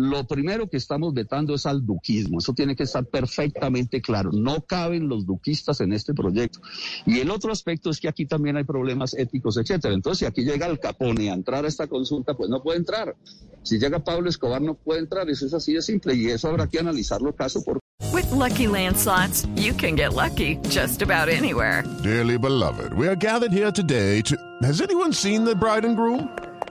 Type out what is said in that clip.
Lo primero que estamos vetando es al duquismo. Eso tiene que estar perfectamente claro. No caben los duquistas en este proyecto. Y el otro aspecto es que aquí también hay problemas éticos, etcétera. Entonces, si aquí llega el Capone a entrar a esta consulta, pues no puede entrar. Si llega Pablo Escobar, no puede entrar. Eso es así de simple. Y eso habrá que analizarlo caso por With Lucky Land slots, you can get lucky just about anywhere. Dearly beloved, we are gathered here today to. Has anyone seen the bride and groom?